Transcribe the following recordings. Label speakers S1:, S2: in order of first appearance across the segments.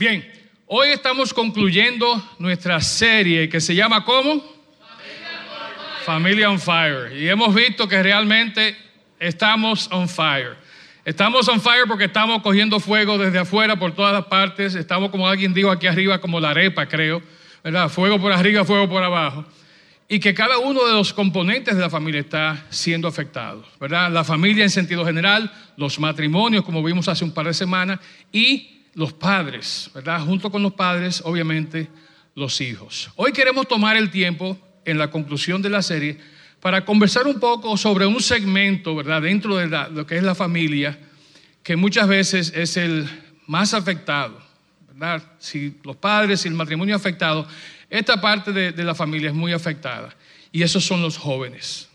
S1: Bien, hoy estamos concluyendo nuestra serie que se llama ¿cómo? Familia on Fire. Y hemos visto que realmente estamos on fire. Estamos on fire porque estamos cogiendo fuego desde afuera por todas las partes. Estamos, como alguien dijo aquí arriba, como la arepa, creo. ¿Verdad? Fuego por arriba, fuego por abajo. Y que cada uno de los componentes de la familia está siendo afectado. ¿Verdad? La familia en sentido general, los matrimonios, como vimos hace un par de semanas, y los padres, ¿verdad? Junto con los padres, obviamente, los hijos. Hoy queremos tomar el tiempo en la conclusión de la serie para conversar un poco sobre un segmento, ¿verdad? Dentro de lo que es la familia, que muchas veces es el más afectado, ¿verdad? Si los padres, si el matrimonio afectado, esta parte de, de la familia es muy afectada. Y esos son los jóvenes.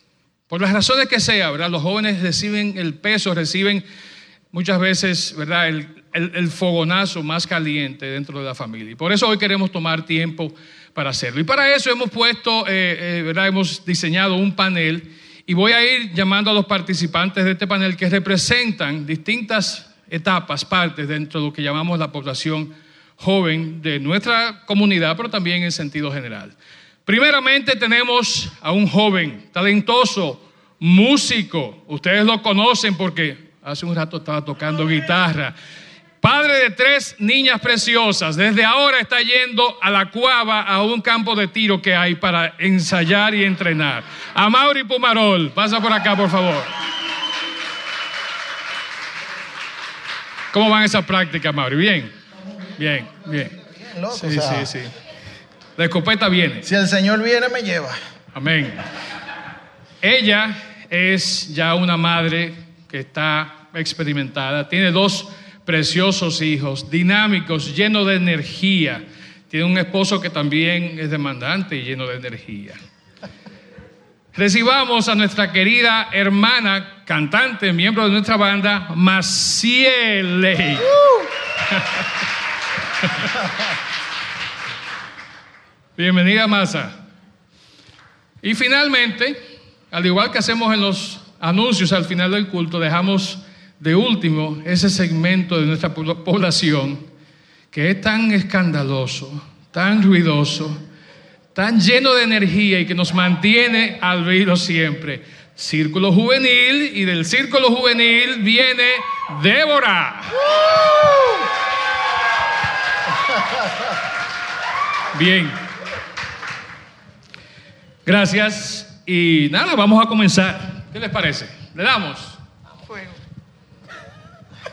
S1: Por las razones que sea, ¿verdad? Los jóvenes reciben el peso, reciben muchas veces, ¿verdad? El, el, fogonazo más caliente dentro de la familia. Y por eso hoy queremos tomar tiempo para hacerlo. Y para eso hemos puesto, eh, eh. Hemos diseñado un panel y voy a ir llamando a los participantes de este panel que representan distintas etapas, partes dentro de lo que llamamos la población joven de nuestra comunidad, pero también en sentido general. Primeramente tenemos a un joven talentoso, músico. Ustedes lo conocen porque hace un rato estaba tocando guitarra. Padre de tres niñas preciosas, desde ahora está yendo a la cuava, a un campo de tiro que hay para ensayar y entrenar. A Mauri Pumarol, pasa por acá, por favor. ¿Cómo van esas prácticas, Mauri? Bien, bien, bien.
S2: Loco,
S1: Sí,
S2: o sea,
S1: sí, sí. La escopeta viene.
S2: Si el Señor viene, me lleva.
S1: Amén. Ella es ya una madre que está experimentada, tiene dos preciosos hijos, dinámicos, llenos de energía. Tiene un esposo que también es demandante y lleno de energía. Recibamos a nuestra querida hermana, cantante, miembro de nuestra banda, Maciele. Bienvenida, Masa. Y finalmente, al igual que hacemos en los anuncios al final del culto, dejamos de último ese segmento de nuestra población que es tan escandaloso, tan ruidoso, tan lleno de energía y que nos mantiene al vilo siempre. Círculo juvenil y del círculo juvenil viene Débora. Bien. Gracias. Y nada, vamos a comenzar. ¿Qué les parece? ¿Le damos?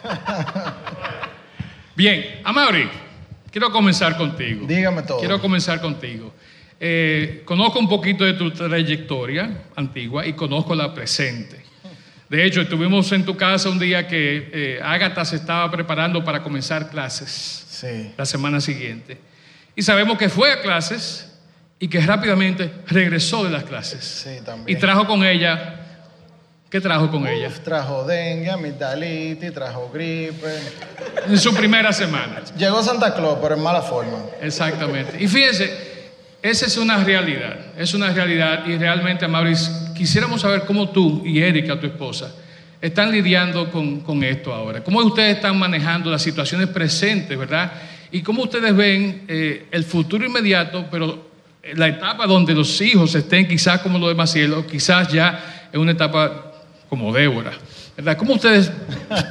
S1: Bien, Amaury, quiero comenzar contigo.
S2: Dígame todo.
S1: Quiero comenzar contigo. Eh, conozco un poquito de tu trayectoria antigua y conozco la presente. De hecho, estuvimos en tu casa un día que eh, Ágata se estaba preparando para comenzar clases
S2: Sí.
S1: la semana siguiente. Y sabemos que fue a clases y que rápidamente regresó de las clases.
S2: Sí, también.
S1: Y trajo con ella, ¿qué trajo con ella?
S2: Uf, trajo dengue, amigdalitis, trajo gripe.
S1: En su primera semana.
S2: Llegó Santa Claus, pero en mala forma.
S1: Exactamente. Y fíjense, esa es una realidad, es una realidad y realmente, Maurice, quisiéramos saber cómo tú y Erika, tu esposa, están lidiando con, con esto ahora. ¿Cómo ustedes están manejando las situaciones presentes, verdad? Y cómo ustedes ven eh, el futuro inmediato, pero la etapa donde los hijos estén quizás como lo de Maciel o quizás ya en una etapa como Débora. ¿verdad? ¿Cómo ustedes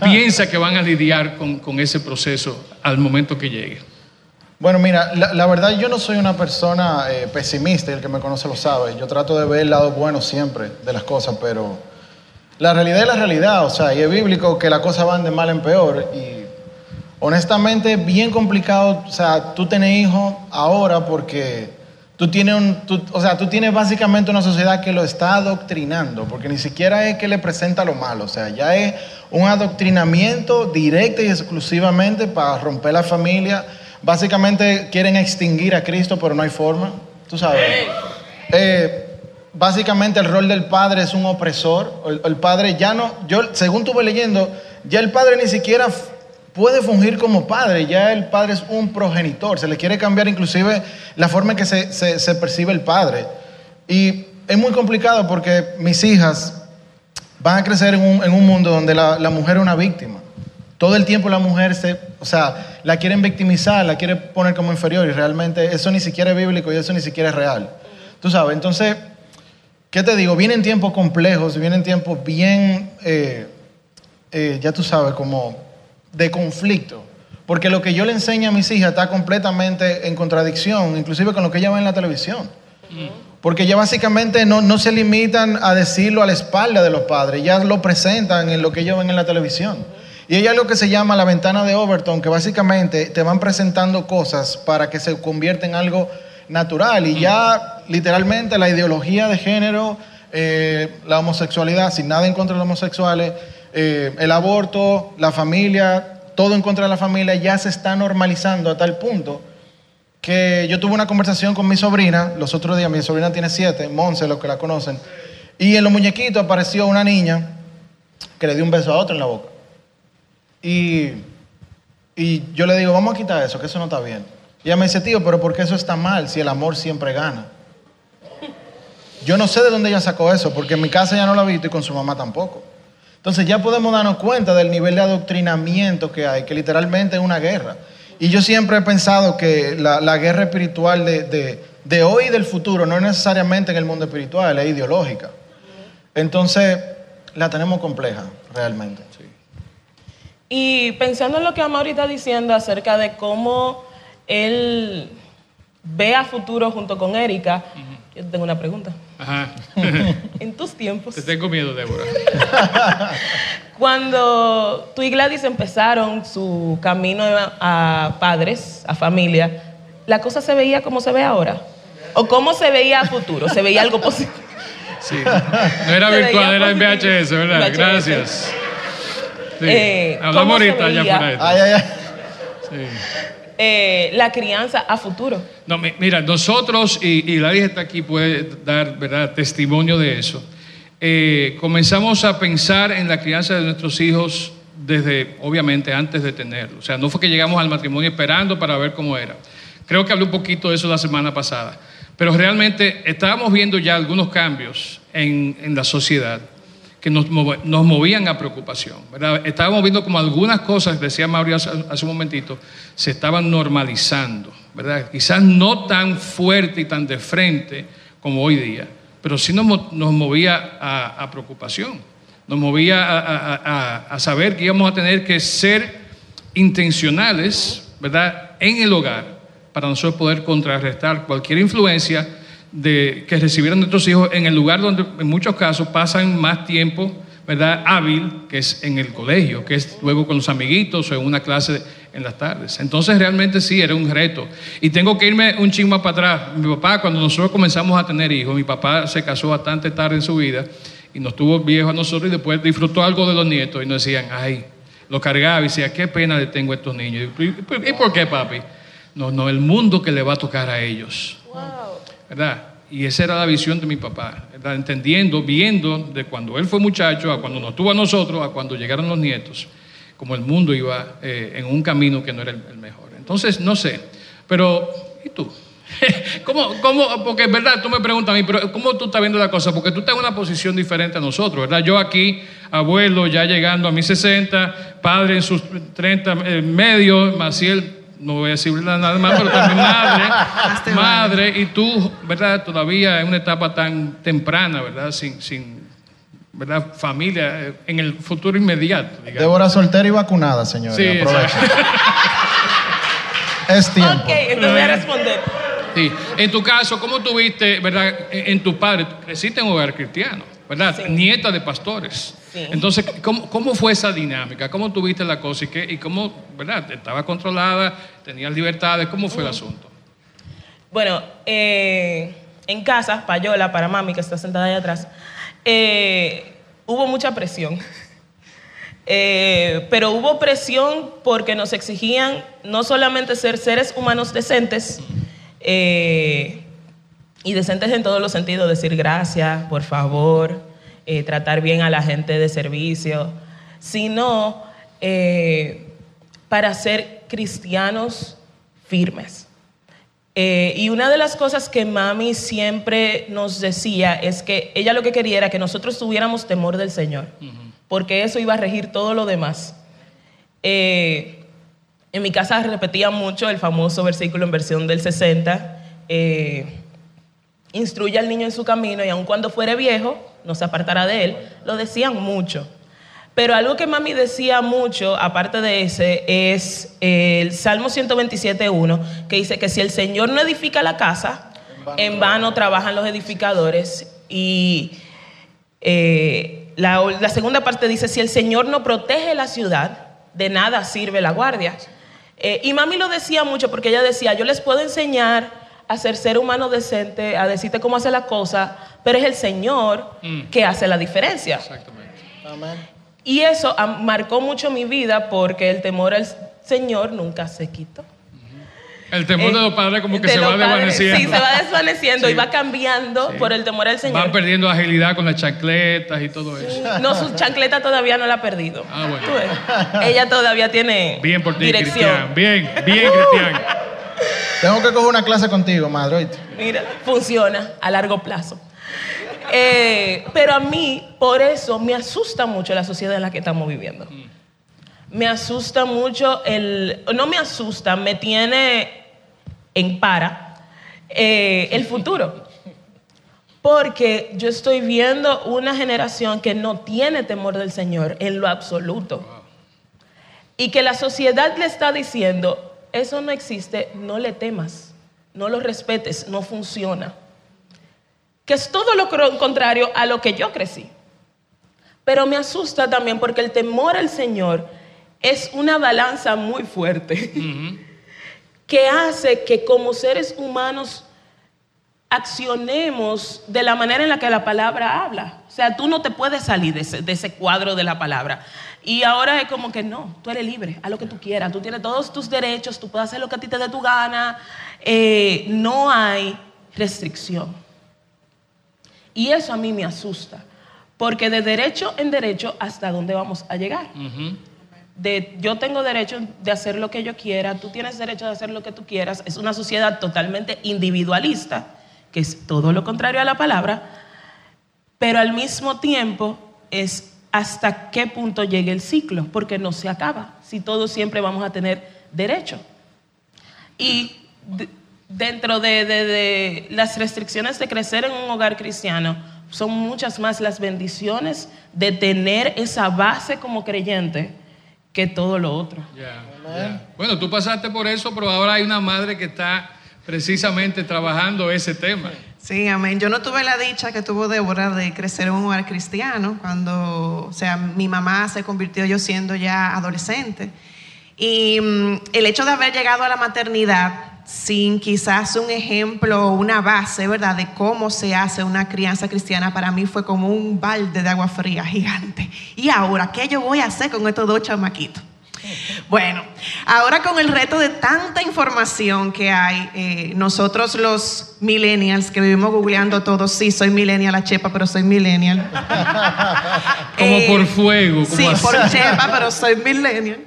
S1: piensan que van a lidiar con, con ese proceso al momento que llegue?
S2: Bueno, mira, la, verdad yo no soy una persona eh, pesimista, y el que me conoce lo sabe. Yo trato de ver el lado bueno siempre de las cosas, pero la realidad es la realidad, o sea, y es bíblico que las cosas van de mal en peor. Y honestamente es bien complicado, o sea, tú tener hijos ahora porque tú tienes, un, tú- o sea, tú tienes básicamente una sociedad que lo está adoctrinando, porque ni siquiera es que le presenta lo malo, o sea, ya es un adoctrinamiento directo y exclusivamente para romper la familia. Básicamente quieren extinguir a Cristo, pero no hay forma, tú sabes. Eh, básicamente el rol del padre es un opresor. El, el padre ya no, yo según estuve leyendo, ya el padre ni siquiera puede fungir como padre, ya el padre es un progenitor. Se le quiere cambiar inclusive la forma en que se, se- percibe el padre. Y es muy complicado porque mis hijas van a crecer en un, en un mundo donde la, la mujer es una víctima. todo el tiempo la mujer se, o sea, la quieren victimizar, la quieren poner como inferior y realmente eso ni siquiera es bíblico y eso ni siquiera es real. Tú sabes, entonces, ¿qué te digo? Vienen tiempos complejos, vienen tiempos bien, eh, eh, ya tú sabes, como de conflicto. Porque lo que yo le enseño a mis hijas está completamente en contradicción, inclusive con lo que ella ve en la televisión. Porque ya básicamente no, no se limitan a decirlo a la espalda de los padres, ya lo presentan en lo que ellos ven en la televisión. Y hay algo que se llama la ventana de Overton, que básicamente te van presentando cosas para que se convierta en algo natural. Y ya literalmente la ideología de género, eh, la homosexualidad, sin nada en contra de los homosexuales, eh, el aborto, la familia, todo en contra de la familia, ya se está normalizando a tal punto que yo tuve una conversación con mi sobrina los otros días, mi sobrina tiene siete, Monse, los que la conocen, y en los muñequitos apareció una niña que le dio un beso a otro en la boca. Y, y yo le digo, vamos a quitar eso, que eso no está bien. Y ella me dice, tío, pero ¿por qué eso está mal si el amor siempre gana? Yo no sé de dónde ella sacó eso, porque en mi casa ya no la he visto y con su mamá tampoco. Entonces ya podemos darnos cuenta del nivel de adoctrinamiento que hay, que literalmente es una guerra. Y yo siempre he pensado que la, guerra espiritual de, de, hoy y del futuro no es necesariamente en el mundo espiritual, es ideológica. Entonces la tenemos compleja, realmente.
S3: Y pensando en lo que Amaury está diciendo acerca de cómo él ve a futuro junto con Erika, yo tengo una pregunta. Ajá. en tus tiempos.
S1: Te tengo miedo, Débora.
S3: Cuando tú y Gladys empezaron su camino a padres, a familia, ¿la cosa se veía como se ve ahora? ¿O cómo se veía a futuro? ¿Se veía algo positivo?
S1: Sí, no era virtual, era en VHS, ¿verdad? Gracias.
S3: Eh, Hablamos ahorita ya por ahí. Eh, la crianza a futuro.
S1: No, mira, nosotros, y, y Gladys está aquí, puede dar ¿verdad? testimonio de eso. Eh, comenzamos a pensar en la crianza de nuestros hijos desde, obviamente, antes de tenerlo. O sea, no fue que llegamos al matrimonio esperando para ver cómo era. Creo que hablé un poquito de eso la semana pasada. Pero realmente estábamos viendo ya algunos cambios en, en la sociedad que nos, movían a preocupación. ¿verdad? Estábamos viendo como algunas cosas, decía Mauricio hace, un momentito, se estaban normalizando. ¿verdad? Quizás no tan fuerte y tan de frente como hoy día, pero sí nos, movía a, preocupación. Nos movía a, a, saber que íbamos a tener que ser intencionales ¿verdad? en el hogar para nosotros poder contrarrestar cualquier influencia de, que recibieron nuestros hijos en el lugar donde en muchos casos pasan más tiempo, ¿verdad? Hábil, que es en el colegio, que es luego con los amiguitos o en una clase en las tardes. Entonces realmente sí, era un reto. Y tengo que irme un chingo para atrás. Mi papá, cuando nosotros comenzamos a tener hijos, mi papá se casó bastante tarde en su vida y nos tuvo viejos a nosotros y después disfrutó algo de los nietos y nos decían, ay, lo cargaba y decía, qué pena le tengo a estos niños. ¿Y por qué, papi? No, no, el mundo que le va a tocar a ellos. ¿Verdad? Y esa era la visión de mi papá, entendiendo, viendo de cuando él fue muchacho a cuando nos tuvo a nosotros, a cuando llegaron los nietos, como el mundo iba eh, en un camino que no era el, mejor. Entonces, no sé, pero ¿y tú? ¿Cómo, cómo, porque es verdad, tú me preguntas a mí, pero ¿cómo tú estás viendo la cosa? Porque tú estás en una posición diferente a nosotros, ¿verdad? Yo aquí, abuelo, ya llegando a mis 60, padre en sus 30 eh, medios, Maciel no voy a decir nada más, pero también madre, madre, y tú, ¿verdad? Todavía en una etapa tan temprana, ¿verdad? Sin, sin ¿verdad? Familia, eh, en el futuro inmediato.
S2: Digamos. Débora soltera y vacunada, señora. Sí, es tiempo.
S3: Ok, entonces voy a responder.
S1: Sí. En tu caso, ¿cómo tuviste, verdad, en tu padre? Creciste en un hogar cristiano, ¿verdad? Nieta de pastores. Entonces, ¿cómo, fue esa dinámica? ¿Cómo tuviste la cosa y, qué, y cómo, verdad? ¿Estaba controlada? ¿Tenías libertades? ¿Cómo fue el asunto?
S3: Bueno, eh, en casa, Payola, para mami, que está sentada ahí atrás, eh, hubo mucha presión. Eh, pero hubo presión porque nos exigían no solamente ser seres humanos decentes, y decentes en todos los sentidos, decir gracias, por favor, eh, tratar bien a la gente de servicio, sino eh, para ser cristianos firmes. Eh, y una de las cosas que mami siempre nos decía es que ella lo que quería era que nosotros tuviéramos temor del Señor, porque eso iba a regir todo lo demás. Eh, en mi casa repetía mucho el famoso versículo en versión del 60. eh, instruye al niño en su camino y aun cuando fuere viejo, no se apartará de él. Lo decían mucho. Pero algo que mami decía mucho, aparte de ese, es el Salmo 127.1, que dice que si el Señor no edifica la casa, en vano trabajan los edificadores. Y eh, la, la segunda parte dice, si el Señor no protege la ciudad, de nada sirve la guardia. Eh, y mami lo decía mucho porque ella decía, yo les puedo enseñar a ser ser humano decente, a decirte cómo hacer la cosa, pero es el Señor
S1: Mm.
S3: que hace la diferencia.
S1: Exactamente.
S2: Amén.
S3: Y eso marcó mucho mi vida porque el temor al Señor nunca se quitó.
S1: El temor de
S3: Eh,
S1: los padres como que se va
S3: padres,
S1: desvaneciendo.
S3: Sí, se va desvaneciendo
S1: Sí.
S3: y va cambiando
S1: Sí.
S3: por el temor al Señor.
S1: Van perdiendo agilidad con las chancletas y todo eso.
S3: No, su chancleta todavía no la ha perdido.
S1: Ah, bueno.
S3: Ella todavía tiene
S1: Bien por ti,
S3: dirección.
S1: Cristian. Bien, bien, Cristian.
S2: Tengo que coger una clase contigo, madre.
S3: Mira, funciona a largo plazo. Eh, pero a mí, por eso, me asusta mucho la sociedad en la que estamos viviendo. Me asusta mucho el... No me asusta, me tiene en para eh, el futuro. Porque yo estoy viendo una generación que no tiene temor del Señor en lo absoluto. Y que la sociedad le está diciendo, eso no existe, no le temas, no lo respetes, no funciona. Que es todo lo contrario a lo que yo crecí. Pero me asusta también porque el temor al Señor es una balanza muy fuerte que hace que como seres humanos accionemos de la manera en la que la palabra habla. O sea, tú no te puedes salir de ese, de ese cuadro de la palabra. Y ahora es como que no, tú eres libre, haz lo que tú quieras, tú tienes todos tus derechos, tú puedes hacer lo que a ti te dé tu gana, eh, no hay restricción. Y eso a mí me asusta, porque de derecho en derecho, ¿hasta dónde vamos a llegar?
S1: Ujú.
S3: de yo tengo derecho de hacer lo que yo quiera, tú tienes derecho de hacer lo que tú quieras, es una sociedad totalmente individualista, que es todo lo contrario a la palabra, pero al mismo tiempo es hasta qué punto llegue el ciclo, porque no se acaba, si todos siempre vamos a tener derecho. Y de- dentro de, las restricciones de crecer en un hogar cristiano, son muchas más las bendiciones de tener esa base como creyente que todo lo otro.
S1: Bueno, tú pasaste por eso, pero ahora hay una madre que está precisamente trabajando ese tema.
S4: Sí, amén. Yo no tuve la dicha que tuvo Débora de crecer en un hogar cristiano cuando, o sea, mi mamá se convirtió yo siendo ya adolescente. Y mm, el hecho de haber llegado a la maternidad sin quizás un ejemplo o una base, ¿verdad?, de cómo se hace una crianza cristiana, para mí fue como un balde de agua fría gigante. Y ahora, ¿qué yo voy a hacer con estos dos chamaquitos? Bueno, ahora con el reto de tanta información que hay, eh, nosotros los millennials que vivimos googleando todo, sí, soy millennial a chepa, pero soy millennial.
S1: Como
S4: Eh,
S1: por fuego. Como
S4: Sí,
S1: así.
S4: por chepa, pero soy millennial.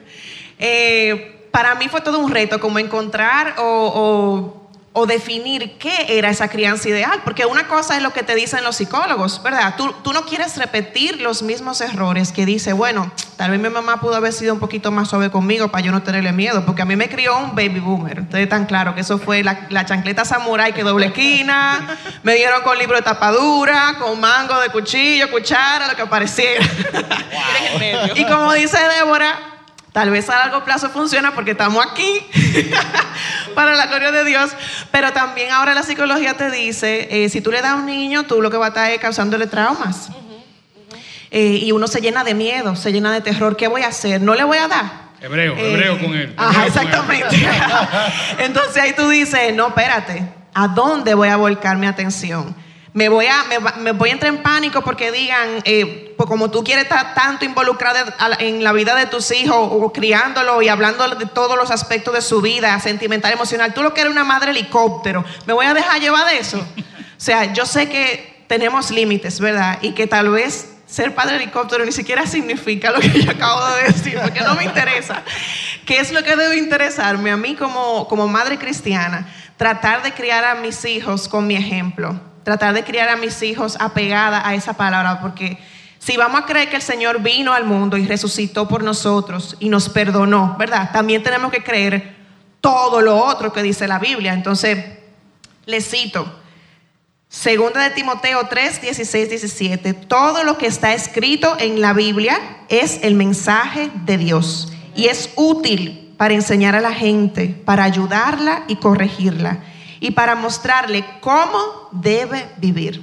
S4: Eh, para mí fue todo un reto como encontrar o, o- o definir qué era esa crianza ideal, porque una cosa es lo que te dicen los psicólogos, ¿verdad? Tú, tú no quieres repetir los mismos errores que dice, bueno, tal vez mi mamá pudo haber sido un poquito más suave conmigo para yo no tenerle miedo, porque a mí me crió un baby boomer. Ustedes tan claro que eso fue la, la chancleta samurai que doble esquina, me dieron con libro de tapadura, con mango de cuchillo, cuchara, lo que apareciera. Y como dice Débora, tal vez a largo plazo funciona porque estamos aquí para la gloria de Dios, pero también ahora la psicología te dice, eh, si tú le das a un niño, tú lo que vas a estar es causándole traumas. Eh, y uno se llena de miedo, se llena de terror. ¿Qué voy a hacer? No le voy a dar.
S1: Hebreo, hebreo con él.
S4: Ajá,
S1: él.
S4: exactamente. Entonces ahí tú dices, no, espérate, ¿a dónde voy a volcar mi atención? Me voy a, me, me voy a entrar en pánico porque digan, eh, pues como tú quieres estar tanto involucrada en la vida de tus hijos o criándolo y hablando de todos los aspectos de su vida, sentimental, emocional, tú lo que eres una madre helicóptero, ¿me voy a dejar llevar de eso? O sea, yo sé que tenemos límites, ¿verdad? Y que tal vez ser padre helicóptero ni siquiera significa lo que yo acabo de decir, porque no me interesa. ¿Qué es lo que debe interesarme a mí como, como madre cristiana? Tratar de criar a mis hijos con mi ejemplo, tratar de criar a mis hijos apegada a esa palabra, porque Si vamos a creer que el Señor vino al mundo y resucitó por nosotros y nos perdonó, ¿verdad? También tenemos que creer todo lo otro que dice la Biblia. Entonces, les cito, Segunda de Timoteo 3, 16, 17. Todo lo que está escrito en la Biblia es el mensaje de Dios y es útil para enseñar a la gente, para ayudarla y corregirla y para mostrarle cómo debe vivir.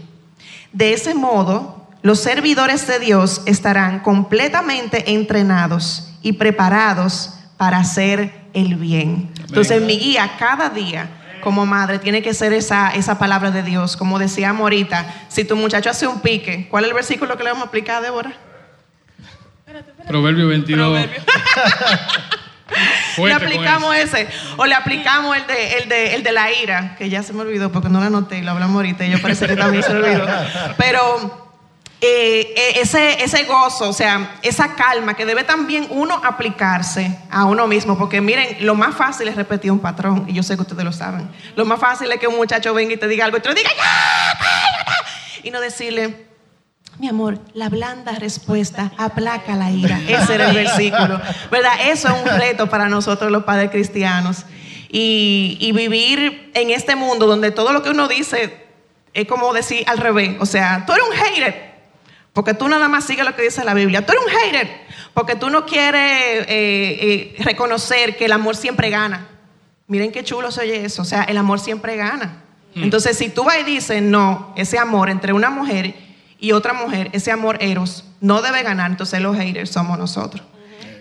S4: De ese modo, los servidores de Dios estarán completamente entrenados y preparados para hacer el bien. Entonces, mi guía cada día como madre tiene que ser esa, esa palabra de Dios. Como decíamos ahorita, si tu muchacho hace un pique, ¿cuál es el versículo que le vamos a aplicar, Débora?
S1: Proverbio 22.
S4: le aplicamos ese. O le aplicamos el de, el, de, el de la ira, que ya se me olvidó porque no lo anoté, lo hablamos ahorita y yo parece que también se me olvidó. Pero eh, eh, ese, ese gozo, o sea, esa calma que debe también uno aplicarse a uno mismo, porque miren, lo más fácil es repetir un patrón, y yo sé que ustedes lo saben. Lo más fácil es que un muchacho venga y te diga algo y te diga, ¡Ya! y no decirle, mi amor, la blanda respuesta aplaca la ira. Ese era el versículo, ¿verdad? Eso es un reto para nosotros los padres cristianos. Y, y vivir en este mundo donde todo lo que uno dice es como decir al revés, o sea, tú eres un hater. Porque tú nada más sigues lo que dice la Biblia. Tú eres un hater. Porque tú no quieres eh, eh, reconocer que el amor siempre gana. Miren qué chulo se oye eso. O sea, el amor siempre gana. Hmm. Entonces, si tú vas y dices, no, ese amor entre una mujer y otra mujer, ese amor eros, no debe ganar, entonces los haters somos nosotros.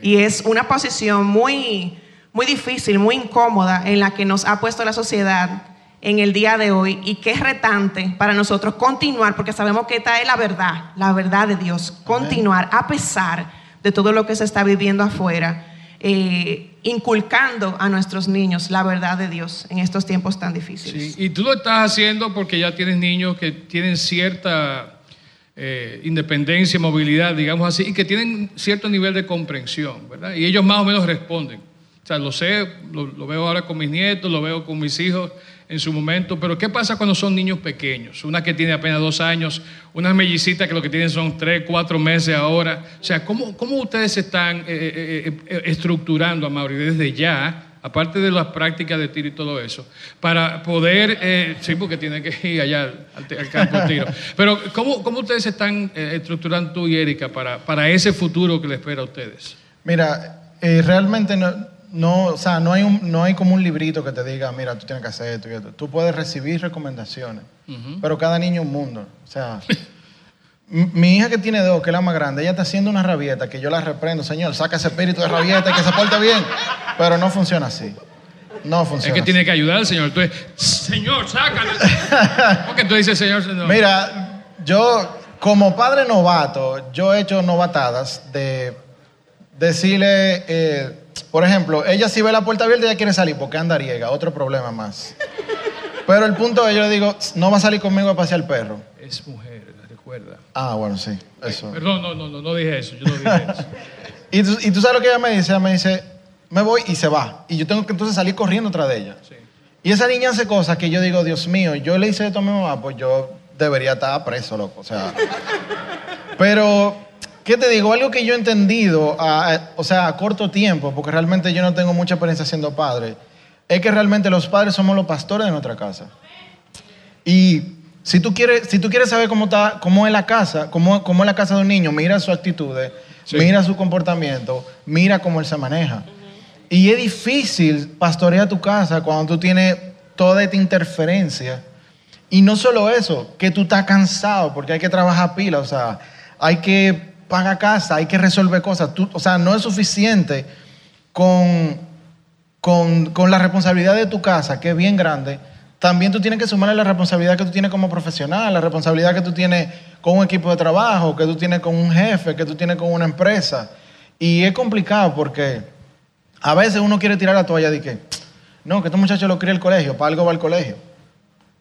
S4: Y es una posición muy, muy difícil, muy incómoda en la que nos ha puesto la sociedad en el día de hoy y qué es retante para nosotros continuar, porque sabemos que esta es la verdad, la verdad de Dios, continuar a pesar de todo lo que se está viviendo afuera, eh, inculcando a nuestros niños la verdad de Dios en estos tiempos tan difíciles.
S1: Sí, y tú lo estás haciendo porque ya tienes niños que tienen cierta eh, independencia, movilidad, digamos así, y que tienen cierto nivel de comprensión, ¿verdad? Y ellos más o menos responden. O sea, lo sé, lo veo ahora con mis nietos, lo veo con mis hijos en su momento, pero ¿qué pasa cuando son niños pequeños? Una que tiene apenas dos años, una mellicita que lo que tienen son tres, cuatro meses ahora. O sea, ¿cómo, cómo ustedes están eh, eh, eh, estructurando, a Mauri, desde ya? aparte de las prácticas de tiro y todo eso, para poder, sí, porque tiene que ir allá al, campo de tiro, pero ¿cómo, cómo ustedes están estructurando tú y Erika para, para ese futuro que les espera a ustedes?
S2: Mira, realmente no, no, o sea, no hay, un, no hay como un librito que te diga, mira, tú tienes que hacer esto y esto. Tú puedes recibir recomendaciones, pero cada niño es un mundo. O sea, mi hija que tiene dos, que es la más grande, ella está haciendo una rabieta que yo la reprendo, señor, saca ese espíritu de rabieta y que se porte bien. Pero no funciona así. No funciona.
S1: Es que tiene que ayudar al Señor. Tú señor, sácalo. Porque tú dices, Señor, Señor.
S2: Mira, yo, como padre novato, yo he hecho novatadas de decirle. Eh, por ejemplo, ella si ve la puerta abierta, ella quiere salir porque anda riega, otro problema más. Pero el punto es, yo le digo, no va a salir conmigo a pasear el perro.
S1: Es mujer, recuerda.
S2: Ah, bueno, sí, eso.
S1: Perdón, no, no, no, no dije eso, yo no dije eso.
S2: y, tú, y tú sabes lo que ella me dice, ella me dice, me voy y se va. Y yo tengo que entonces salir corriendo tras de ella. Sí. Y esa niña hace cosas que yo digo, Dios mío, yo le hice esto a mi mamá, pues yo debería estar preso, loco. O sea. Pero ¿Qué te digo? Algo que yo he entendido, o sea, a corto tiempo, porque realmente yo no tengo mucha experiencia siendo padre, es que realmente los padres somos los pastores de nuestra casa. Y si tú quieres, si tú quieres saber cómo, está, cómo es la casa, cómo, cómo es la casa de un niño, mira su actitudes, mira su comportamiento, mira cómo él se maneja. Y es difícil pastorear tu casa cuando tú tienes toda esta interferencia. Y no solo eso, que tú estás cansado porque hay que trabajar pila, o sea, hay que paga casa, hay que resolver cosas. Tú, o sea, no es suficiente con, con, la responsabilidad de tu casa, que es bien grande. También tú tienes que sumarle la responsabilidad que tú tienes como profesional, la responsabilidad que tú tienes con un equipo de trabajo, que tú tienes con un jefe, que tú tienes con una empresa. Y es complicado porque a veces uno quiere tirar la toalla de que, no, que este muchacho lo cría el colegio, para algo va al colegio.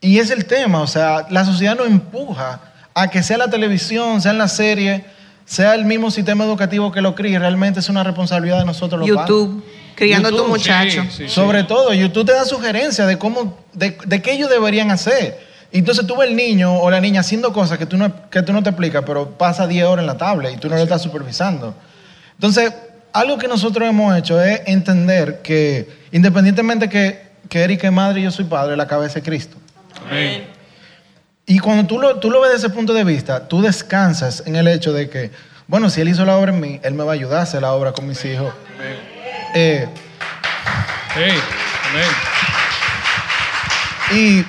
S2: Y es el tema, o sea, la sociedad nos empuja a que sea la televisión, sea en la serie, sea el mismo sistema educativo que lo críe, realmente es una responsabilidad de nosotros los
S4: padres. YouTube, criando a tu muchacho.
S2: Sobre todo, YouTube te da sugerencias de cómo, de, qué ellos deberían hacer. Entonces tú ves el niño o la niña haciendo cosas que tú no, que tú no te explicas, pero pasa 10 horas en la tablet y tú no lo estás supervisando. Entonces, algo que nosotros hemos hecho es entender que independientemente que, que Erika es madre y yo soy padre, la cabeza es Cristo.
S1: Amén.
S2: Y cuando tú lo, tú lo ves desde ese punto de vista, tú descansas en el hecho de que, bueno, si Él hizo la obra en mí, Él me va a ayudar a hacer la obra con mis hijos. Eh,
S1: Sí, amén.
S2: y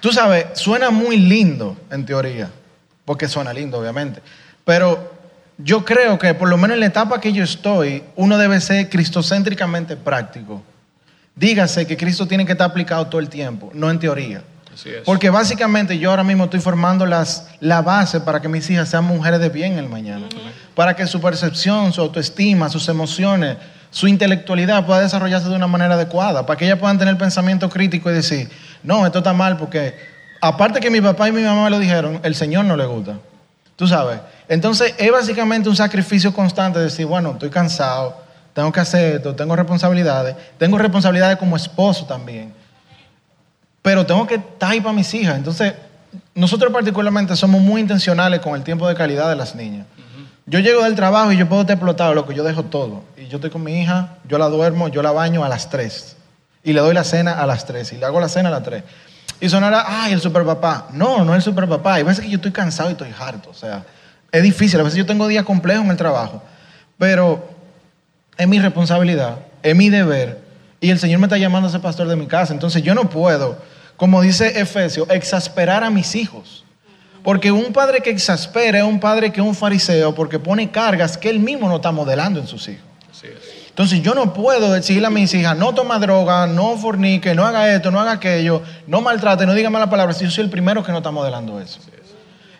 S2: tú sabes, suena muy lindo en teoría, porque suena lindo, obviamente. Pero yo creo que por lo menos en la etapa que yo estoy, uno debe ser cristocéntricamente práctico. Dígase que Cristo tiene que estar aplicado todo el tiempo, no en teoría.
S1: Así es.
S2: Porque básicamente yo ahora mismo estoy formando las, la base para que mis hijas sean mujeres de bien en el mañana. Para que su percepción, su autoestima, sus emociones, su intelectualidad pueda desarrollarse de una manera adecuada. Para que ellas puedan tener pensamiento crítico y decir, no, esto está mal porque aparte que mi papá y mi mamá me lo dijeron, el Señor no le gusta. Tú sabes. Entonces es básicamente un sacrificio constante de decir, bueno, estoy cansado, tengo que hacer esto, tengo responsabilidades, tengo responsabilidades como esposo también pero tengo que estar ahí para mis hijas. Entonces, nosotros particularmente somos muy intencionales con el tiempo de calidad de las niñas. Yo llego del trabajo y yo puedo estar explotado, lo que yo dejo todo. Y yo estoy con mi hija, yo la duermo, yo la baño a las 3. Y le doy la cena a las 3. Y le hago la cena a las 3. Y sonará, ay, el superpapá. No, no es el superpapá. Hay veces que yo estoy cansado y estoy harto. O sea, es difícil. A veces yo tengo días complejos en el trabajo. Pero es mi responsabilidad, es mi deber. Y el Señor me está llamando a ser pastor de mi casa. Entonces yo no puedo, como dice Efesio, exasperar a mis hijos. Porque un padre que exaspera es un padre que es un fariseo porque pone cargas que él mismo no está modelando en sus hijos.
S1: Así es.
S2: Entonces yo no puedo decirle a mis hijas, no toma droga, no fornique, no haga esto, no haga aquello, no maltrate, no diga malas palabras, si yo soy el primero que no está modelando eso.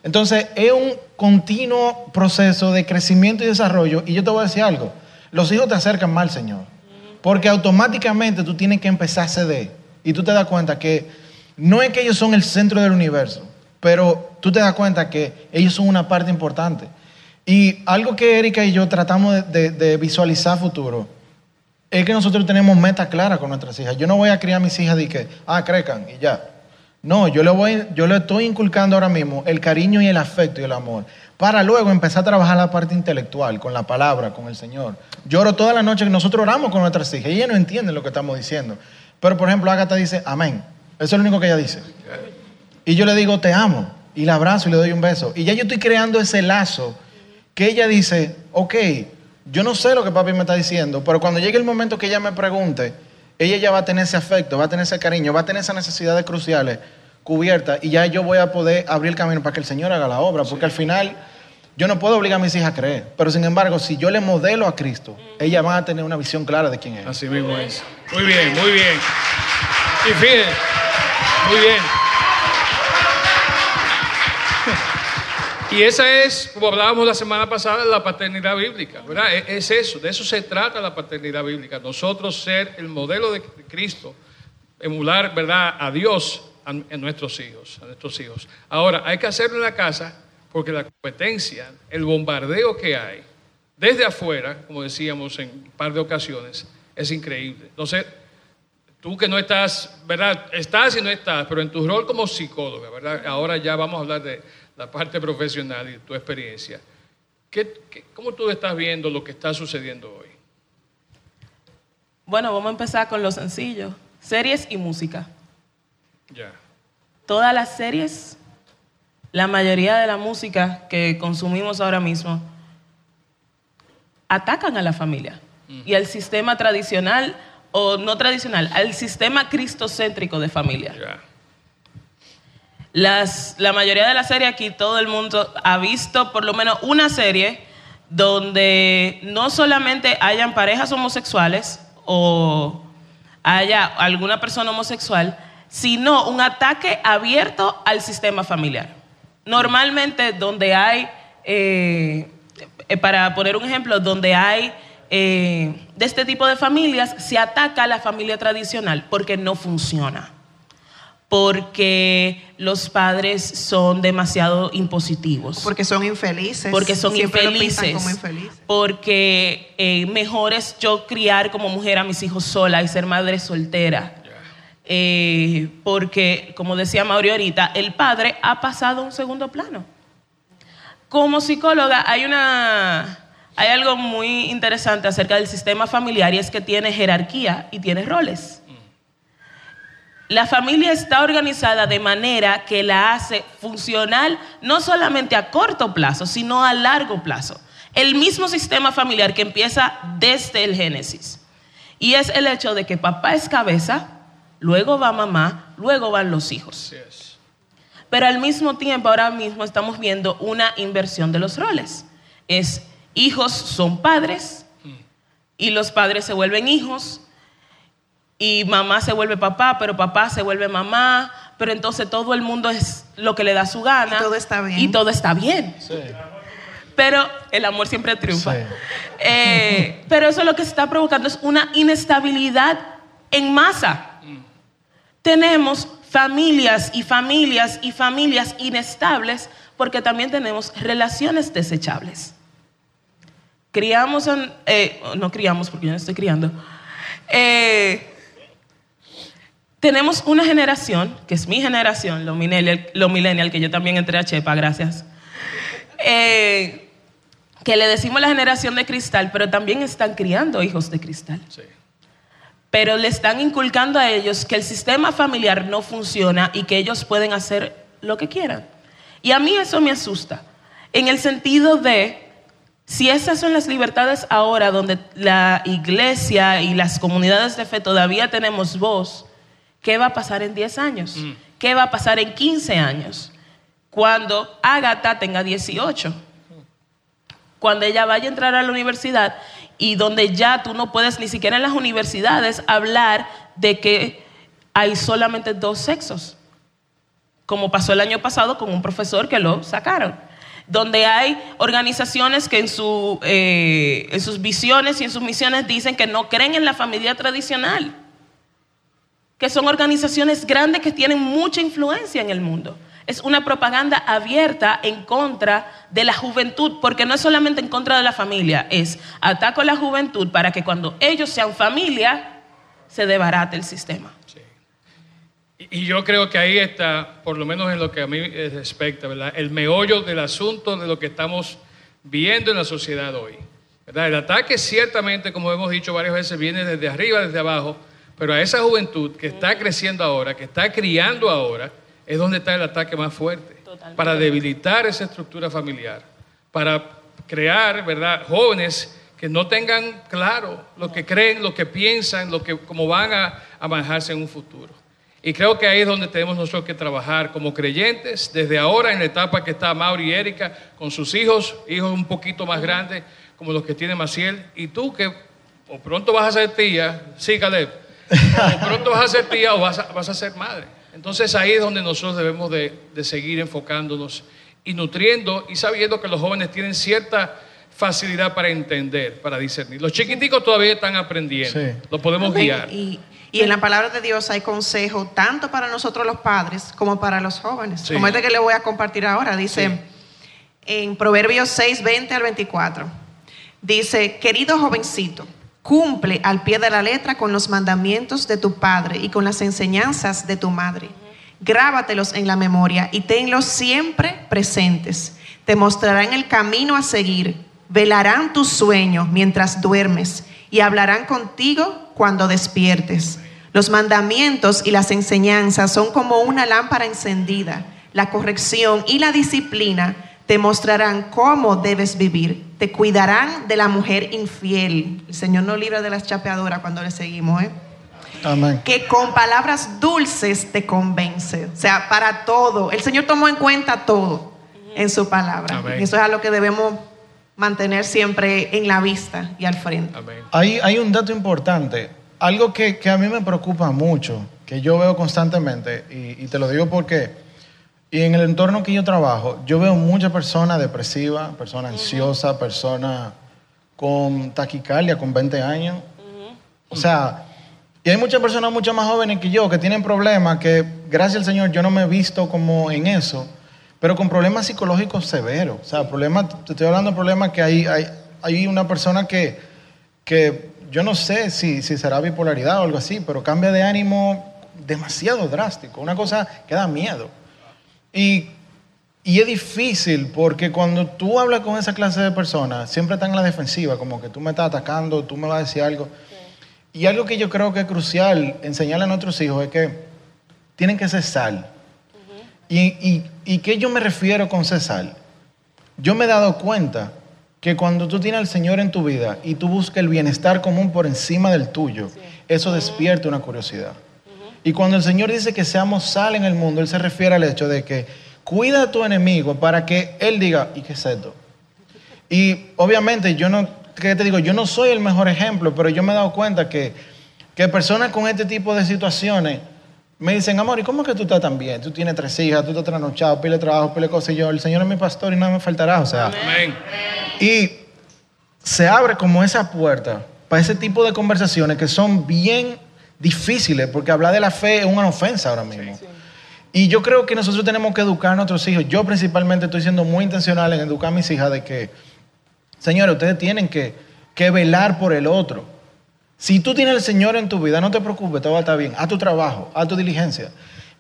S2: Entonces es un continuo proceso de crecimiento y desarrollo. Y yo te voy a decir algo, los hijos te acercan más al Señor. Porque automáticamente tú tienes que empezar a ceder. Y tú te das cuenta que no es que ellos son el centro del universo, pero tú te das cuenta que ellos son una parte importante. Y algo que Erika y yo tratamos de, visualizar futuro es que nosotros tenemos metas claras con nuestras hijas. Yo no voy a criar a mis hijas de que, ah, crezcan y ya. No, yo le, voy, yo le estoy inculcando ahora mismo el cariño y el afecto y el amor para luego empezar a trabajar la parte intelectual, con la palabra, con el Señor. Lloro toda la noche que nosotros oramos con nuestras hijas ellas no entienden lo que estamos diciendo. Pero, por ejemplo, Agatha dice, amén. Eso es lo único que ella dice. Y yo le digo, te amo. Y la abrazo y le doy un beso. Y ya yo estoy creando ese lazo que ella dice, ok, yo no sé lo que papi me está diciendo, pero cuando llegue el momento que ella me pregunte, ella ya va a tener ese afecto, va a tener ese cariño, va a tener esas necesidades cruciales cubiertas y ya yo voy a poder abrir el camino para que el Señor haga la obra, porque al final yo no puedo obligar a mis hijas a creer, pero sin embargo, si yo le modelo a Cristo, ellas van a tener una visión clara de quién es.
S1: Así mismo es. Muy bien, muy bien. Y fíjense, muy bien. Y esa es, como hablábamos la semana pasada, la paternidad bíblica, ¿verdad? E- Es eso, de eso se trata la paternidad bíblica. Nosotros ser el modelo de Cristo, emular, ¿verdad?, a Dios en nuestros hijos, a nuestros hijos. Ahora, hay que hacerlo en la casa porque la competencia, el bombardeo que hay desde afuera, como decíamos en un par de ocasiones, es increíble. Entonces, tú que no estás, ¿verdad? Estás y no estás, pero en tu rol como psicóloga, ¿verdad? Ahora ya vamos a hablar de la parte profesional y tu experiencia. ¿Qué, qué- cómo tú estás viendo lo que está sucediendo hoy?
S3: Bueno, vamos a empezar con lo sencillo. Series y música.
S1: Ya.
S3: Todas las series, la mayoría de la música que consumimos ahora mismo, atacan a la familia y al sistema tradicional o no tradicional, al sistema cristocéntrico de familia. Las, la mayoría de las series aquí, todo el mundo ha visto por lo menos una serie donde no solamente hayan parejas homosexuales o haya alguna persona homosexual, sino un ataque abierto al sistema familiar. Normalmente donde hay, eh, eh, para poner un ejemplo, donde hay eh, de este tipo de familias, se ataca a la familia tradicional porque no funciona porque los padres son demasiado impositivos,
S4: Porque son infelices.
S3: porque son
S4: Siempre lo
S3: infelices,
S4: pintan como infelices.
S3: porque eh, mejor es yo criar como mujer a mis hijos sola y ser madre soltera eh, porque, como decía Mauri ahorita, el padre ha pasado a un segundo plano. Como psicóloga hay, una, hay algo muy interesante acerca del sistema familiar y es que tiene jerarquía y tiene roles. La familia está organizada de manera que la hace funcional no solamente a corto plazo, sino a largo plazo. El mismo sistema familiar que empieza desde el Génesis. Y es el hecho de que papá es cabeza, luego va mamá, luego van los hijos. Pero al mismo tiempo, ahora mismo estamos viendo una inversión de los roles. Es hijos son padres y los padres se vuelven hijos y mamá se vuelve papá, pero papá se vuelve mamá, pero entonces todo el mundo es lo que le da su gana.
S4: Y todo está bien.
S3: Y todo está bien.
S2: Sí.
S3: Pero el amor siempre triunfa.
S2: Sí.
S3: Eh, pero eso lo que se está provocando es una inestabilidad en masa. Tenemos familias y familias y familias inestables porque también tenemos relaciones desechables. Criamos, en- eh, no criamos porque yo no estoy criando. Eh, tenemos una generación, que es mi generación, lo millennial, lo millennial, que yo también entré a Chepa, gracias. Eh, que le decimos la generación de cristal, pero también están criando hijos de cristal.
S1: Sí.
S3: Pero le están inculcando a ellos que el sistema familiar no funciona y que ellos pueden hacer lo que quieran. Y a mí eso me asusta, en el sentido de, si esas son las libertades ahora donde la iglesia y las comunidades de fe todavía tenemos voz, ¿qué va a pasar en 10 años? ¿Qué va a pasar en 15 años? Cuando Agatha tenga 18 cuando ella vaya a entrar a la universidad y donde ya tú no puedes ni siquiera en las universidades hablar de que hay solamente dos sexos, como pasó el año pasado con un profesor que lo sacaron, donde hay organizaciones que eh, en sus visiones y en sus misiones dicen que no creen en la familia tradicional, que son organizaciones grandes que tienen mucha influencia en el mundo. Es una propaganda abierta en contra de la juventud, porque no es solamente en contra de la familia, es ataco a la juventud para que cuando ellos sean familia se debarate el sistema.
S1: Y yo creo que ahí está, por lo menos en lo que a mí eh, respecta, ¿verdad? el meollo del asunto de lo que estamos viendo en la sociedad hoy. ¿verdad? El ataque ciertamente, como hemos dicho varias veces, viene desde arriba, desde abajo, pero a esa juventud que está creciendo ahora, que está criando ahora, es donde está el ataque más fuerte.
S3: Totalmente.
S1: Para debilitar esa estructura familiar, para crear, ¿verdad?, jóvenes que no tengan claro lo que creen, lo que piensan, lo que, cómo van a, a manejarse en un futuro. Y creo que ahí es donde tenemos nosotros que trabajar como creyentes, desde ahora en la etapa que está Mauri y Erika, con sus hijos, hijos un poquito más grandes, como los que tiene Maciel, y tú que o pronto vas a ser tía, sí, Caleb, o pronto vas a ser tía o vas a, vas a ser madre. Entonces ahí es donde nosotros debemos de, de seguir enfocándonos y nutriendo y sabiendo que los jóvenes tienen cierta facilidad para entender, para discernir. Los chiquiticos todavía están aprendiendo,
S2: Sí.
S1: los podemos
S4: Amén.
S1: guiar.
S4: Y, y en la palabra de Dios hay consejo tanto para nosotros los padres como para los jóvenes.
S1: Sí.
S4: Como este que le voy a compartir ahora. Dice
S1: Sí.
S4: en Proverbios 6, 20 al 24. Dice, querido jovencito, cumple al pie de la letra con los mandamientos de tu padre y con las enseñanzas de tu madre. Grábatelos en la memoria y tenlos siempre presentes. Te mostrarán el camino a seguir, velarán tus sueños mientras duermes y hablarán contigo cuando despiertes. Los mandamientos y las enseñanzas son como una lámpara encendida. La corrección y la disciplina te mostrarán cómo debes vivir. Te cuidarán de la mujer infiel. El Señor nos libra de las chapeadoras cuando le seguimos, ¿eh?
S2: Amén.
S4: que con palabras dulces te convence. O sea, para todo. El Señor tomó en cuenta todo en su palabra.
S1: Amén.
S4: Eso es algo que debemos mantener siempre en la vista y al frente.
S1: Amén.
S2: Hay, hay un dato importante, algo que, que a mí me preocupa mucho, que yo veo constantemente, y, y te lo digo porque, y en el entorno que yo trabajo, yo veo muchas personas depresivas, personas ansiosas, personas con taquicardia, con 20 años. O sea, y hay muchas personas mucho más jóvenes que yo que tienen problemas que, gracias al Señor, yo no me he visto como en eso, pero con problemas psicológicos severos. O sea, problemas, te estoy hablando de problemas que hay, hay, hay una persona que, que yo no sé si, si será bipolaridad o algo así, pero cambia de ánimo demasiado drástico, una cosa que da miedo. Y, y es difícil porque cuando tú hablas con esa clase de personas, siempre están en la defensiva, como que tú me estás atacando, tú me vas a decir algo. Y algo que yo creo que es crucial enseñarle a nuestros hijos es que tienen que ser sal. y, y, ¿Y qué yo me refiero con ser sal? Yo me he dado cuenta que cuando tú tienes al Señor en tu vida y tú buscas el bienestar común por encima del tuyo, eso despierta una curiosidad. Y cuando el Señor dice que seamos sal en el mundo, Él se refiere al hecho de que cuida a tu enemigo para que Él diga, ¿y qué es esto? Y obviamente yo no, ¿qué te digo? Yo no soy el mejor ejemplo, pero yo me he dado cuenta que, que personas con este tipo de situaciones me dicen, amor, ¿y cómo es que tú estás tan bien? Tú tienes tres hijas, tú estás trasnochado, pile trabajo, pile cosas. Y yo, el Señor es mi pastor y nada me faltará. O sea,
S1: Amén.
S2: y se abre como esa puerta para ese tipo de conversaciones que son bien difíciles, porque hablar de la fe es una ofensa ahora mismo. Y yo creo que nosotros tenemos que educar a nuestros hijos. Yo principalmente estoy siendo muy intencional en educar a mis hijas de que, señores, ustedes tienen que, que velar por el otro. Si tú tienes al Señor en tu vida, no te preocupes, todo va a estar bien. Haz tu trabajo, haz tu diligencia.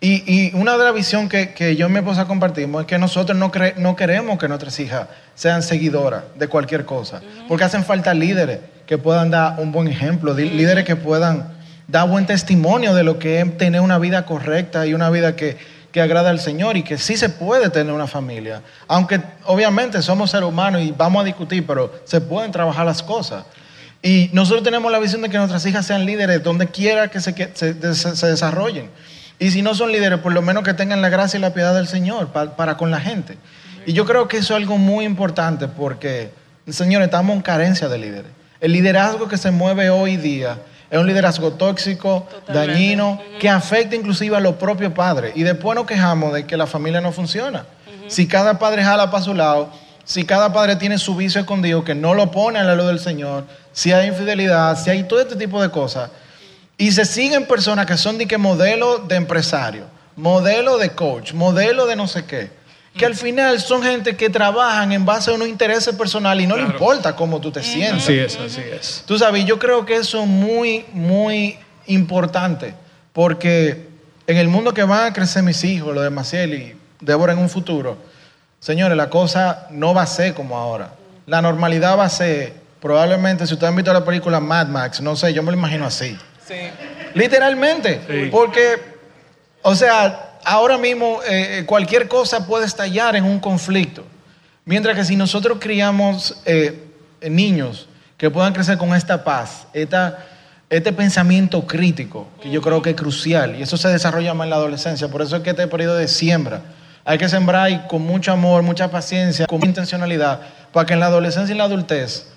S2: Y, y una de las visiones que, que yo y mi esposa compartimos es que nosotros no, cre- no queremos que nuestras hijas sean seguidoras de cualquier cosa, porque hacen falta líderes que puedan dar un buen ejemplo, líderes que puedan dar buen testimonio de lo que es tener una vida correcta y una vida que, que agrada al Señor y que sí se puede tener una familia. Aunque obviamente somos seres humanos y vamos a discutir, pero se pueden trabajar las cosas. Y nosotros tenemos la visión de que nuestras hijas sean líderes donde quiera que se, se, desarrollen. Y si no son líderes, por lo menos que tengan la gracia y la piedad del Señor pa- para con la gente. Y yo creo que eso es algo muy importante porque, señores, estamos en carencia de líderes. El liderazgo que se mueve hoy día es un liderazgo tóxico,
S3: Totalmente.
S2: dañino, que afecta inclusive a los propios padres. Y después nos quejamos de que la familia no funciona. Si cada padre jala para su lado, si cada padre tiene su vicio escondido que no lo pone a la luz del Señor, si hay infidelidad, si hay todo este tipo de cosas, y se siguen personas que son de que modelo de empresario, modelo de coach, modelo de no sé qué, que al final son gente que trabajan en base a unos intereses personales y no le importa cómo tú te sientes.
S1: Así es, así es.
S2: Tú sabes, yo creo que eso es muy, muy importante, porque en el mundo que van a crecer mis hijos, lo de Maciel y Débora en un futuro, señores, la cosa no va a ser como ahora. La normalidad va a ser, probablemente, si ustedes han visto la película Mad Max, no sé, yo me lo imagino así.
S3: Sí.
S2: Literalmente,
S1: Sí.
S2: porque, o sea, ahora mismo eh, eh, cualquier cosa puede estallar en un conflicto. Mientras que si nosotros criamos eh, niños que puedan crecer con esta paz, esta, este pensamiento crítico, que yo creo que es crucial, y eso se desarrolla más en la adolescencia, por eso es que este periodo de siembra, hay que sembrar y con mucho amor, mucha paciencia, con mucha intencionalidad, para que en la adolescencia y la adultez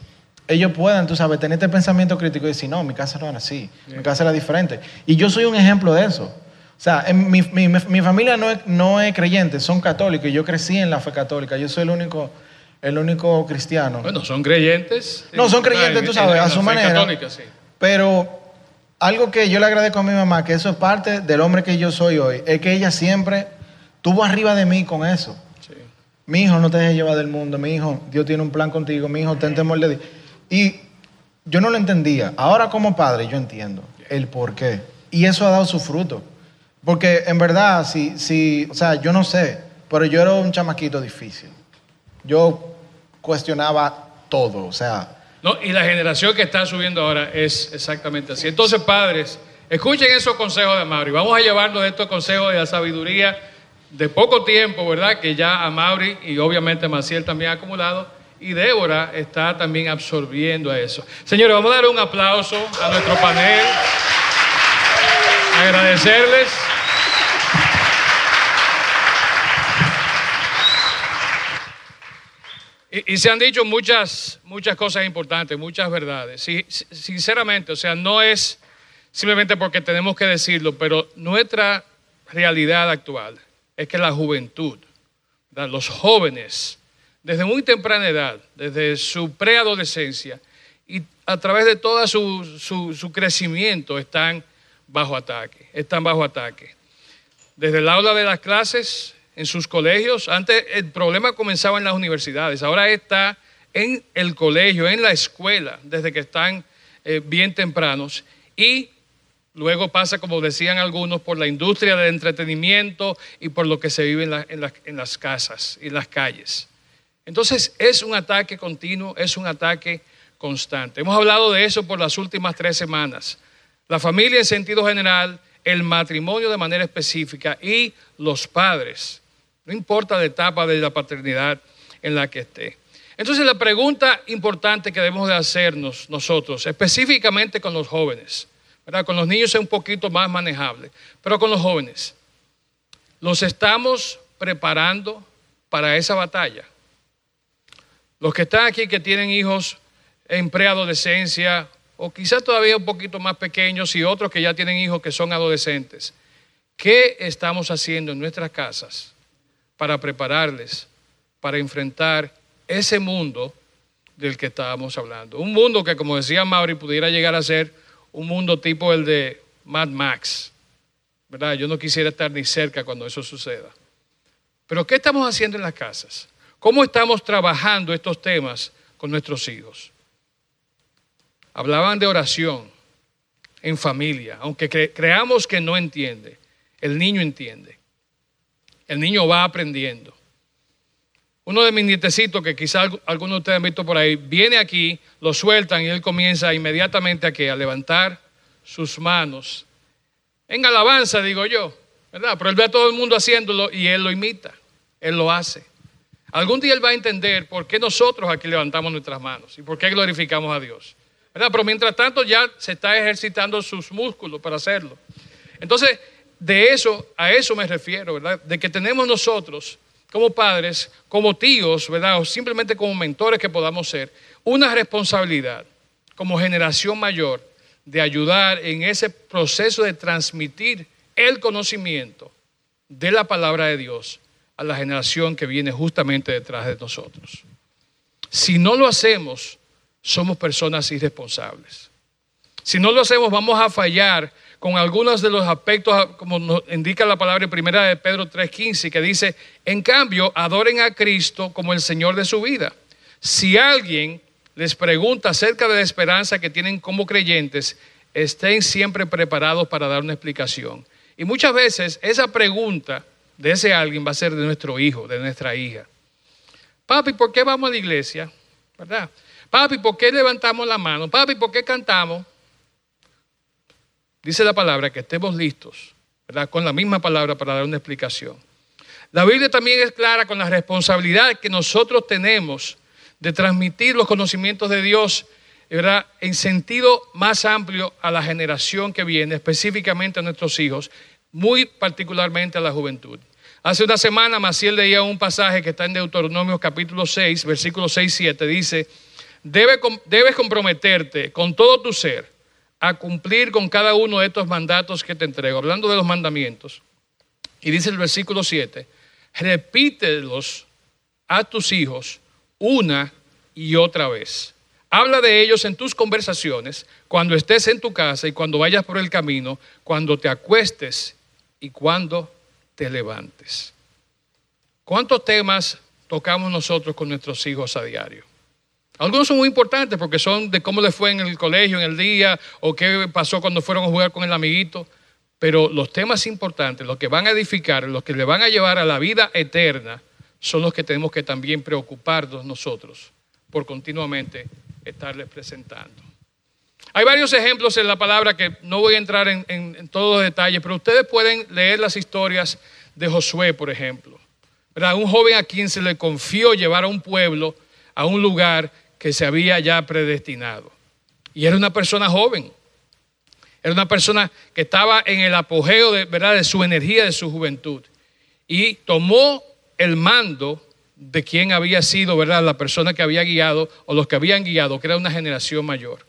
S2: ellos puedan, tú sabes, tener este pensamiento crítico y decir, no, mi casa no era así, mi casa era diferente. Y yo soy un ejemplo de eso. O sea, en mi, mi- mi familia no es, no es creyente, son católicos yo crecí en la fe católica. Yo soy el único, el único cristiano.
S1: Bueno, son creyentes.
S2: No, son
S1: En-
S2: creyentes,
S1: en-
S2: tú sabes,
S1: en
S2: a su manera.
S1: católica, sí.
S2: Pero algo que yo le agradezco a mi mamá, que eso es parte del hombre que yo soy hoy, es que ella siempre tuvo arriba de mí con eso.
S1: sí.
S2: Mi hijo, no te dejes llevar del mundo. Mi hijo, Dios tiene un plan contigo. Mi hijo, ten temor de Dios. Y yo no lo entendía. Ahora como padre yo entiendo el por qué. Y eso ha dado su fruto. Porque en verdad, si, si, o sea, yo no sé, pero yo era un chamaquito difícil. Yo cuestionaba todo, o sea,
S1: No, y la generación que está subiendo ahora es exactamente así. Entonces, padres, escuchen esos consejos de Mauri. Vamos a llevarnos de estos consejos de la sabiduría de poco tiempo, ¿verdad? Que ya a Mauri y obviamente Maciel también ha acumulado. Y Débora está también absorbiendo a eso. Señores, vamos a dar un aplauso a nuestro panel. Agradecerles. Y, se han dicho muchas, muchas cosas importantes, muchas verdades. Sinceramente, o sea, no es simplemente porque tenemos que decirlo, pero nuestra realidad actual es que la juventud, los jóvenes, desde muy temprana edad, desde su preadolescencia y a través de todo su, su- su crecimiento, están bajo ataque, están bajo ataque desde el aula de las clases, en sus colegios. Antes el problema comenzaba en las universidades, ahora está en el colegio, en la escuela, desde que están eh, bien tempranos. Y luego pasa, como decían algunos, por la industria del entretenimiento y por lo que se vive en, en en las casas y en las calles. Entonces es un ataque continuo, es un ataque constante. Hemos hablado de eso por las últimas tres semanas. La familia en sentido general, el matrimonio de manera específica y los padres. No importa la etapa de la paternidad en la que esté. Entonces la pregunta importante que debemos de hacernos nosotros, específicamente con los jóvenes, con los niños es un poquito más manejable, pero con los jóvenes, ¿los estamos preparando para esa batalla? Los que están aquí que tienen hijos en preadolescencia o quizás todavía un poquito más pequeños y otros que ya tienen hijos que son adolescentes, ¿qué estamos haciendo en nuestras casas para prepararles para enfrentar ese mundo del que estábamos hablando? Un mundo que, como decía Mauri, pudiera llegar a ser un mundo tipo el de Mad Max, ¿verdad? Yo no quisiera estar ni cerca cuando eso suceda. Pero ¿qué estamos haciendo en las casas? ¿Cómo estamos trabajando estos temas con nuestros hijos? Hablaban de oración en familia, aunque cre- creamos que no entiende, el niño entiende. El niño va aprendiendo. Uno de mis nietecitos, que quizás algu- algunos de ustedes han visto por ahí, viene aquí, lo sueltan y él comienza inmediatamente a levantar sus manos. En alabanza, digo yo, ¿verdad? Pero él ve a todo el mundo haciéndolo y él lo imita, él lo hace. Algún día él va a entender por qué nosotros aquí levantamos nuestras manos y por qué glorificamos a Dios. ¿verdad? Pero mientras tanto ya se está ejercitando sus músculos para hacerlo. Entonces, de eso, a eso me refiero, ¿verdad? De que tenemos nosotros, como padres, como tíos, ¿verdad? O simplemente como mentores que podamos ser, una responsabilidad como generación mayor de ayudar en ese proceso de transmitir el conocimiento de la palabra de Dios a la generación que viene justamente detrás de nosotros. Si no lo hacemos, somos personas irresponsables. Si no lo hacemos, vamos a fallar con algunos de los aspectos, como nos indica la palabra primera de Pedro 3.15, que dice, en cambio, adoren a Cristo como el Señor de su vida. Si alguien les pregunta acerca de la esperanza que tienen como creyentes, estén siempre preparados para dar una explicación. Y muchas veces esa pregunta de ese alguien va a ser de nuestro hijo, de nuestra hija. Papi, ¿por qué vamos a la iglesia? ¿Verdad? Papi, ¿por qué levantamos la mano? Papi, ¿por qué cantamos? Dice la palabra que estemos listos, ¿verdad? Con la misma palabra para dar una explicación. La Biblia también es clara con la responsabilidad que nosotros tenemos de transmitir los conocimientos de Dios, ¿verdad? En sentido más amplio a la generación que viene, específicamente a nuestros hijos, muy particularmente a la juventud. Hace una semana Maciel leía un pasaje que está en Deuteronomio capítulo 6, versículos 6 y 7. Dice, Debe, debes comprometerte con todo tu ser a cumplir con cada uno de estos mandatos que te entrego. Hablando de los mandamientos. Y dice el versículo 7, repítelos a tus hijos una y otra vez. Habla de ellos en tus conversaciones, cuando estés en tu casa y cuando vayas por el camino, cuando te acuestes y cuando te levantes. ¿Cuántos temas tocamos nosotros con nuestros hijos a diario? Algunos son muy importantes porque son de cómo les fue en el colegio, en el día, o qué pasó cuando fueron a jugar con el amiguito. Pero los temas importantes, los que van a edificar, los que le van a llevar a la vida eterna, son los que tenemos que también preocuparnos nosotros por continuamente estarles presentando. Hay varios ejemplos en la palabra que no voy a entrar en, todos los detalles, pero ustedes pueden leer las historias de Josué, por ejemplo. Un joven a quien se le confió llevar a un pueblo, a un lugar que se había ya predestinado. Y era una persona joven. Era una persona que estaba en el apogeo de, ¿verdad? de su energía, de su juventud. Y tomó el mando de quien había sido, ¿verdad? La persona que había guiado o los que habían guiado, que era una generación mayor.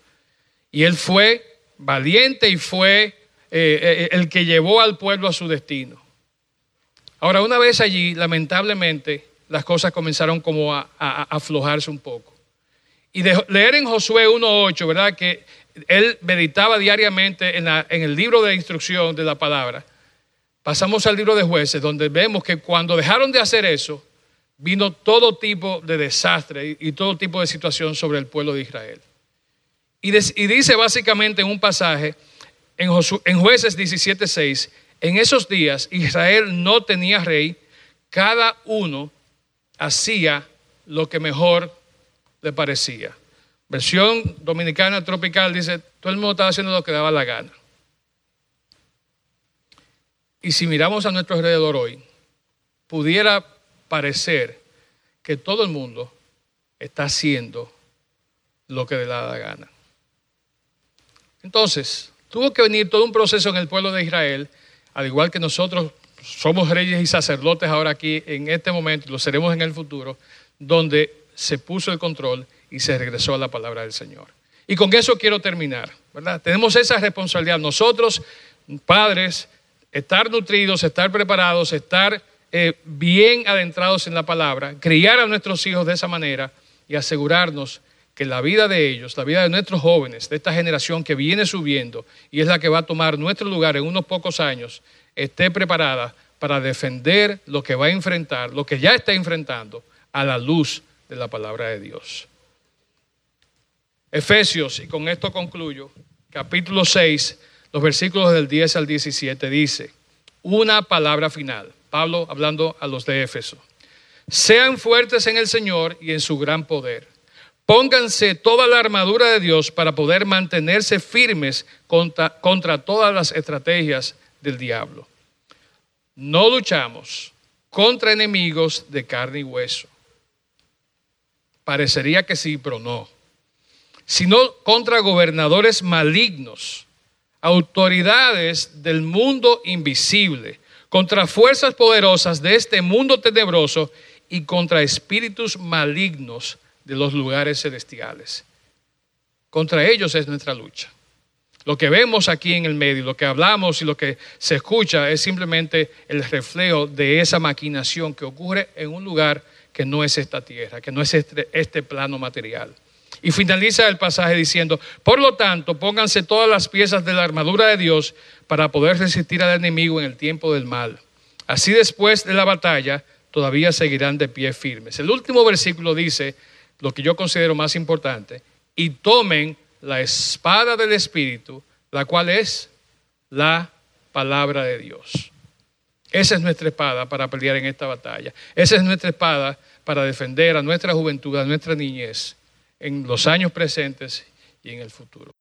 S1: Y él fue valiente y fue eh, el que llevó al pueblo a su destino. Ahora, una vez allí, lamentablemente, las cosas comenzaron como a aflojarse un poco. Y de leer en Josué 1.8, ¿verdad? Que él meditaba diariamente en, el libro de instrucción de la palabra. Pasamos al libro de jueces, donde vemos que cuando dejaron de hacer eso, vino todo tipo de desastre y, todo tipo de situación sobre el pueblo de Israel. Y, dice básicamente en un pasaje, en, en jueces 17.6, en esos días Israel no tenía rey, cada uno hacía lo que mejor le parecía. Versión dominicana tropical dice, todo el mundo estaba haciendo lo que daba la gana. Y si miramos a nuestro alrededor hoy, pudiera parecer que todo el mundo está haciendo lo que le da la gana. Entonces, tuvo que venir todo un proceso en el pueblo de Israel, al igual que nosotros somos reyes y sacerdotes ahora aquí en este momento, y lo seremos en el futuro, donde se puso el control y se regresó a la palabra del Señor. Y con eso quiero terminar, ¿verdad? Tenemos esa responsabilidad. Nosotros, padres, estar nutridos, estar preparados, estar eh, bien adentrados en la palabra, criar a nuestros hijos de esa manera y asegurarnos que la vida de ellos, la vida de nuestros jóvenes, de esta generación que viene subiendo y es la que va a tomar nuestro lugar en unos pocos años, esté preparada para defender lo que va a enfrentar, lo que ya está enfrentando a la luz de la palabra de Dios. Efesios, y con esto concluyo, capítulo 6, los versículos del 10 al 17 dice, una palabra final, Pablo hablando a los de Éfeso, sean fuertes en el Señor y en su gran poder. Pónganse toda la armadura de Dios para poder mantenerse firmes contra, contra todas las estrategias del diablo. No luchamos contra enemigos de carne y hueso. Parecería que sí, pero no. Sino contra gobernadores malignos, autoridades del mundo invisible, contra fuerzas poderosas de este mundo tenebroso y contra espíritus malignos de los lugares celestiales. Contra ellos es nuestra lucha. Lo que vemos aquí en el medio, lo que hablamos y lo que se escucha es simplemente el reflejo de esa maquinación que ocurre en un lugar que no es esta tierra, que no es este, este plano material. Y finaliza el pasaje diciendo, por lo tanto, pónganse todas las piezas de la armadura de Dios para poder resistir al enemigo en el tiempo del mal. Así después de la batalla, todavía seguirán de pie firmes. El último versículo dice lo que yo considero más importante, y tomen la espada del Espíritu, la cual es la palabra de Dios. Esa es nuestra espada para pelear en esta batalla. Esa es nuestra espada para defender a nuestra juventud, a nuestra niñez, en los años presentes y en el futuro.